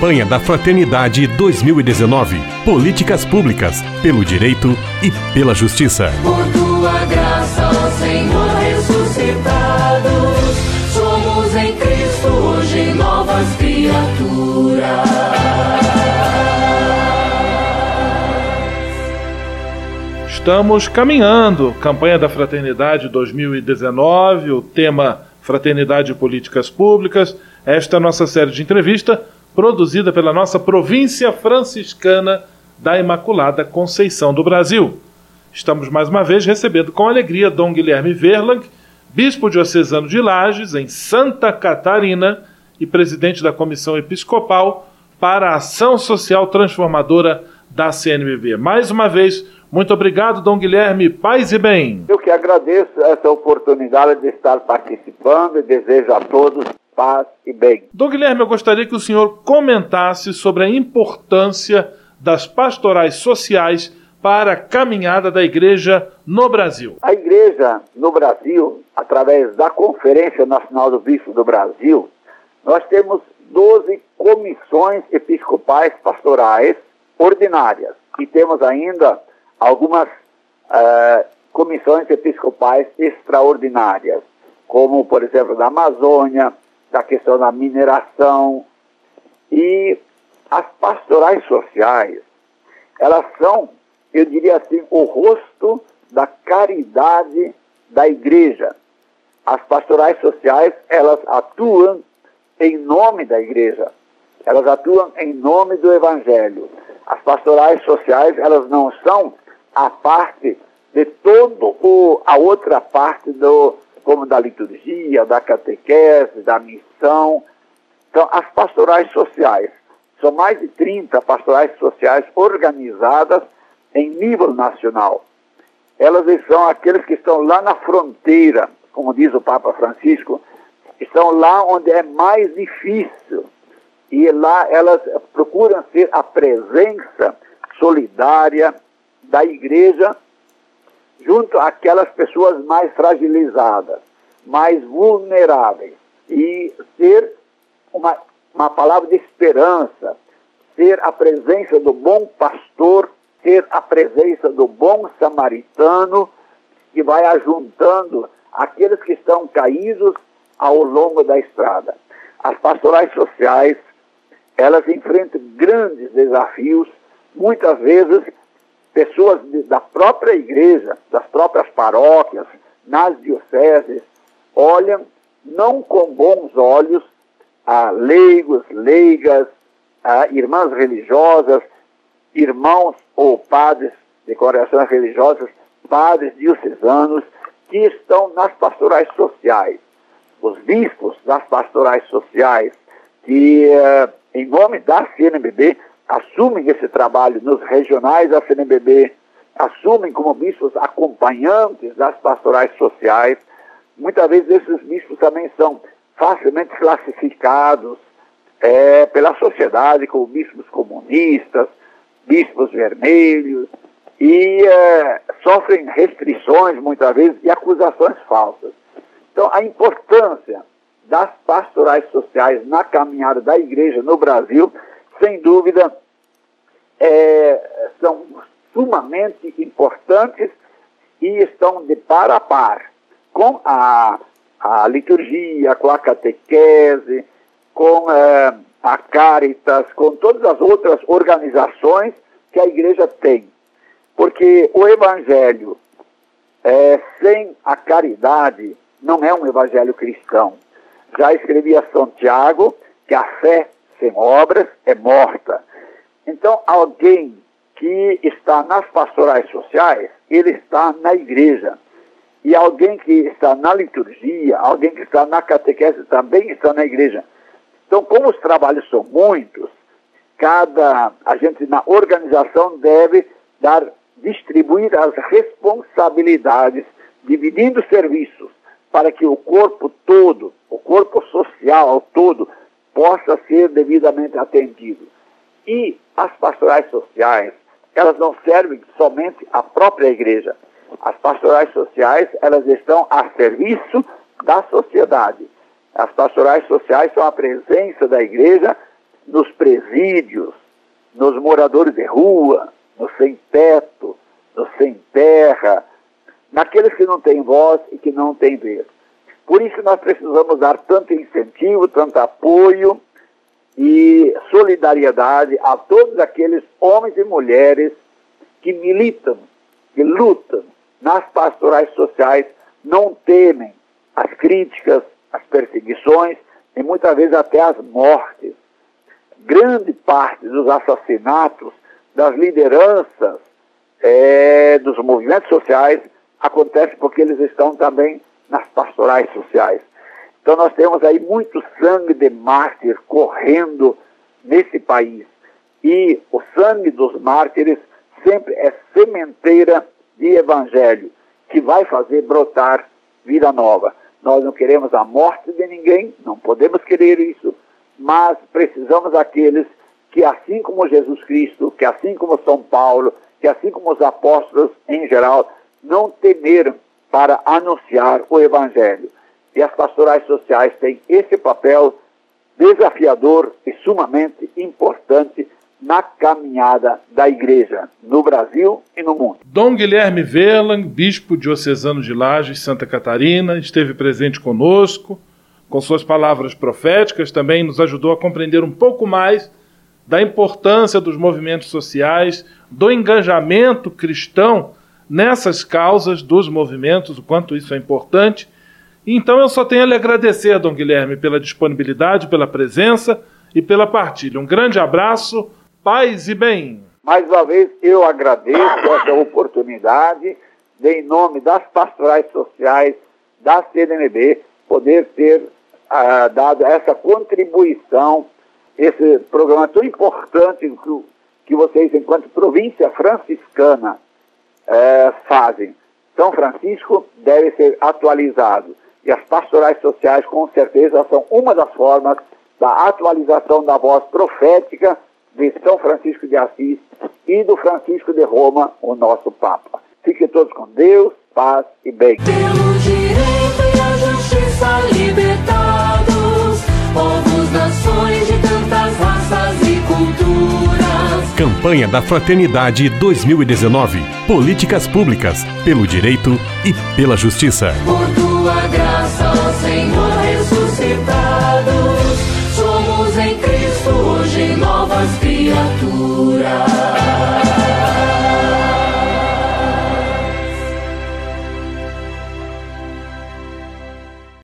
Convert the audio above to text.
Campanha da Fraternidade 2019. Políticas públicas pelo direito e pela justiça. Por tua graça, ó Senhor ressuscitado, somos em Cristo hoje novas criaturas. Estamos caminhando. Campanha da Fraternidade 2019, o tema Fraternidade e Políticas Públicas. Esta é a nossa série de entrevista produzida pela nossa província franciscana da Imaculada Conceição do Brasil. Estamos mais uma vez recebendo com alegria Dom Guilherme Verlang, bispo diocesano de Lages, em Santa Catarina, e presidente da Comissão Episcopal para a Ação Social Transformadora da CNBB. Mais uma vez, muito obrigado, Dom Guilherme. Paz e bem. Eu que agradeço essa oportunidade de estar participando e desejo a todos paz e bem. Dom Guilherme, eu gostaria que o senhor comentasse sobre a importância das pastorais sociais para a caminhada da igreja no Brasil. A igreja no Brasil, através da Conferência Nacional do Bispo do Brasil, nós temos 12 comissões episcopais pastorais ordinárias e temos ainda algumas uh, comissões episcopais extraordinárias, como, por exemplo, da Amazônia, da questão da mineração. E as pastorais sociais, elas são, eu diria assim, o rosto da caridade da igreja. As pastorais sociais, elas atuam em nome da igreja. Elas atuam em nome do evangelho. As pastorais sociais, elas não são a parte de todo o, a outra parte do, como da liturgia, da catequese, da missão. Então, as pastorais sociais, são mais de 30 pastorais sociais organizadas em nível nacional. Elas são aqueles que estão lá na fronteira, como diz o Papa Francisco, estão lá onde é mais difícil. E lá elas procuram ser a presença solidária da igreja junto àquelas pessoas mais fragilizadas, mais vulneráveis. E ser uma, uma palavra de esperança, ser a presença do bom pastor, ser a presença do bom samaritano, que vai ajuntando aqueles que estão caídos ao longo da estrada. As pastorais sociais, elas enfrentam grandes desafios, muitas vezes pessoas de, da própria igreja, das próprias paróquias, nas dioceses, olham não com bons olhos a leigos, leigas, a irmãs religiosas, irmãos ou padres de congregações religiosas, padres diocesanos, que estão nas pastorais sociais. Os bispos das pastorais sociais, que, eh, em nome da CNBB, assumem esse trabalho nos regionais da CNBB, assumem como bispos acompanhantes das pastorais sociais. Muitas vezes esses bispos também são facilmente classificados é, pela sociedade como bispos comunistas, bispos vermelhos, e é, sofrem restrições muitas vezes e acusações falsas. Então, a importância das pastorais sociais na caminhada da igreja no Brasil sem dúvida, é, são sumamente importantes e estão de par a par com a, a liturgia, com a catequese, com é, a Caritas, com todas as outras organizações que a igreja tem. Porque o evangelho é, sem a caridade não é um evangelho cristão. Já escrevia Santiago que a fé sem obras é morta. Então, alguém que está nas pastorais sociais, ele está na igreja. E alguém que está na liturgia, alguém que está na catequese também está na igreja. Então, como os trabalhos são muitos, cada a gente na organização deve dar distribuir as responsabilidades, dividindo serviços para que o corpo todo, o corpo social todo possa ser devidamente atendido. E as pastorais sociais, elas não servem somente à própria igreja. As pastorais sociais, elas estão a serviço da sociedade. As pastorais sociais são a presença da igreja nos presídios, nos moradores de rua, nos sem teto, nos sem terra, naqueles que não têm voz e que não têm vez. Por isso nós precisamos dar tanto incentivo, tanto apoio e solidariedade a todos aqueles homens e mulheres que militam, que lutam nas pastorais sociais, não temem as críticas, as perseguições e muitas vezes até as mortes. Grande parte dos assassinatos das lideranças é, dos movimentos sociais acontece porque eles estão também nas pastorais sociais. Então nós temos aí muito sangue de mártir correndo nesse país. E o sangue dos mártires sempre é sementeira de evangelho, que vai fazer brotar vida nova. Nós não queremos a morte de ninguém, não podemos querer isso, mas precisamos daqueles que, assim como Jesus Cristo, que assim como São Paulo, que assim como os apóstolos em geral, não temeram para anunciar o Evangelho. E as pastorais sociais têm esse papel desafiador e sumamente importante na caminhada da igreja no Brasil e no mundo. Dom Guilherme Verlan, bispo diocesano de Lages, Santa Catarina, esteve presente conosco, com suas palavras proféticas, também nos ajudou a compreender um pouco mais da importância dos movimentos sociais, do engajamento cristão nessas causas dos movimentos, o quanto isso é importante. Então eu só tenho a lhe agradecer, Dom Guilherme, pela disponibilidade, pela presença e pela partilha. Um grande abraço Paz e bem. Mais uma vez, eu agradeço essa oportunidade, de, em nome das pastorais sociais da CNMB, poder ter uh, dado essa contribuição, esse programa tão importante que, que vocês, enquanto província franciscana, uh, fazem. São Francisco deve ser atualizado. E as pastorais sociais, com certeza, são uma das formas da atualização da voz profética de São Francisco de Assis e do Francisco de Roma, o nosso Papa. Fiquem todos com Deus, paz e bem. Pelo direito e a justiça libertados, povos, nações de tantas raças e culturas. Campanha da Fraternidade 2019. Políticas públicas, pelo direito e pela justiça.